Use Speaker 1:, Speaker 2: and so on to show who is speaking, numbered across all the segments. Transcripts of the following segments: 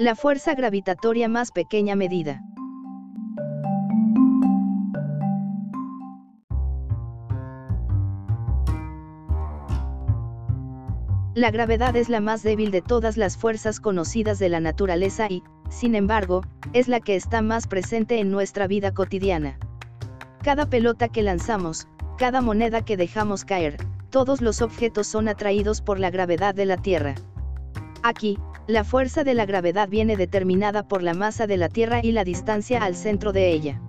Speaker 1: La fuerza gravitatoria más pequeña medida. La gravedad es la más débil de todas las fuerzas conocidas de la naturaleza y, sin embargo, es la que está más presente en nuestra vida cotidiana. Cada pelota que lanzamos, cada moneda que dejamos caer, todos los objetos son atraídos por la gravedad de la Tierra. Aquí, la fuerza de la gravedad viene determinada por la masa de la Tierra y la distancia al centro de ella.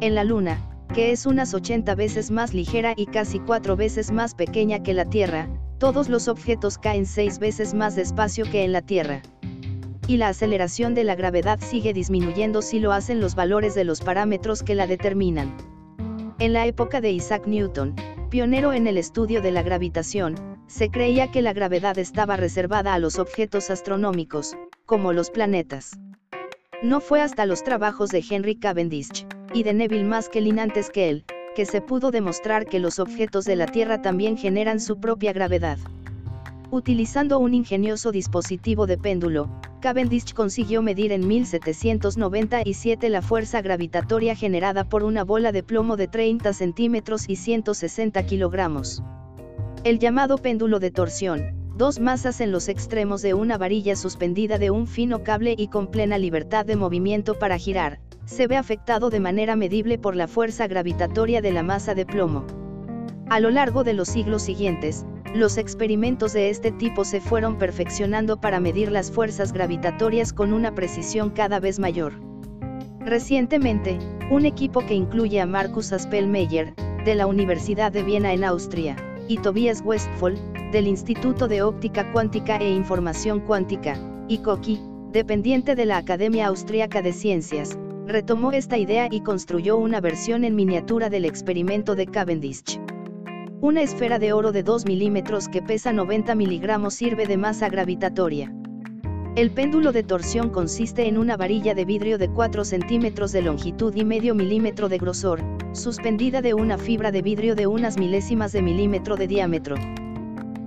Speaker 1: En la Luna, que es unas 80 veces más ligera y casi 4 veces más pequeña que la Tierra, todos los objetos caen 6 veces más despacio que en la Tierra. Y la aceleración de la gravedad sigue disminuyendo si lo hacen los valores de los parámetros que la determinan. En la época de Isaac Newton, pionero en el estudio de la gravitación, se creía que la gravedad estaba reservada a los objetos astronómicos, como los planetas. No fue hasta los trabajos de Henry Cavendish, y de Neville Maskelyne antes que él, que se pudo demostrar que los objetos de la Tierra también generan su propia gravedad. Utilizando un ingenioso dispositivo de péndulo, Cavendish consiguió medir en 1797 la fuerza gravitatoria generada por una bola de plomo de 30 centímetros y 160 kilogramos. El llamado péndulo de torsión, dos masas en los extremos de una varilla suspendida de un fino cable y con plena libertad de movimiento para girar, se ve afectado de manera medible por la fuerza gravitatoria de la masa de plomo. A lo largo de los siglos siguientes, los experimentos de este tipo se fueron perfeccionando para medir las fuerzas gravitatorias con una precisión cada vez mayor. Recientemente, un equipo que incluye a Marcus Aspelmeyer, de la Universidad de Viena en Austria, y Tobias Westphal, del Instituto de Óptica Cuántica e Información Cuántica, ICOKI, dependiente de la Academia Austríaca de Ciencias, retomó esta idea y construyó una versión en miniatura del experimento de Cavendish. Una esfera de oro de 2 milímetros que pesa 90 miligramos sirve de masa gravitatoria. El péndulo de torsión consiste en una varilla de vidrio de 4 centímetros de longitud y medio milímetro de grosor, suspendida de una fibra de vidrio de unas milésimas de milímetro de diámetro.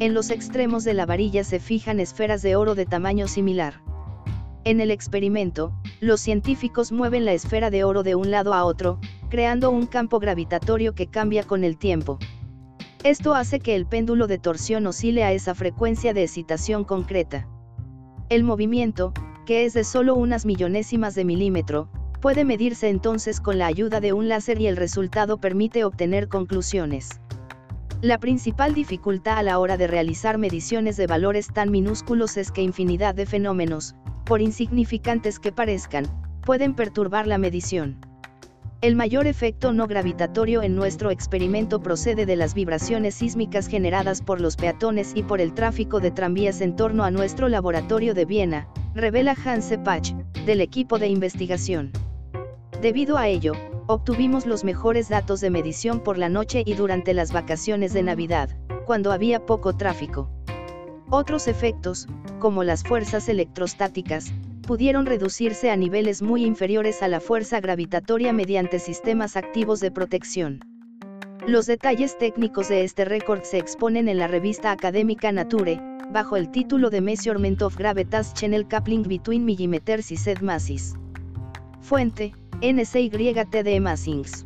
Speaker 1: En los extremos de la varilla se fijan esferas de oro de tamaño similar. En el experimento, los científicos mueven la esfera de oro de un lado a otro, creando un campo gravitatorio que cambia con el tiempo. Esto hace que el péndulo de torsión oscile a esa frecuencia de excitación concreta. El movimiento, que es de solo unas millonésimas de milímetro, puede medirse entonces con la ayuda de un láser y el resultado permite obtener conclusiones. La principal dificultad a la hora de realizar mediciones de valores tan minúsculos es que infinidad de fenómenos, por insignificantes que parezcan, pueden perturbar la medición. El mayor efecto no gravitatorio en nuestro experimento procede de las vibraciones sísmicas generadas por los peatones y por el tráfico de tranvías en torno a nuestro laboratorio de Viena, revela Hanse Pach, del equipo de investigación. Debido a ello, obtuvimos los mejores datos de medición por la noche y durante las vacaciones de Navidad, cuando había poco tráfico. Otros efectos, como las fuerzas electrostáticas, pudieron reducirse a niveles muy inferiores a la fuerza gravitatoria mediante sistemas activos de protección. Los detalles técnicos de este récord se exponen en la revista académica Nature, bajo el título de Measurement of Gravitas Channel Coupling Between Millimeters y Z Masses. Fuente, NCYTD Massings.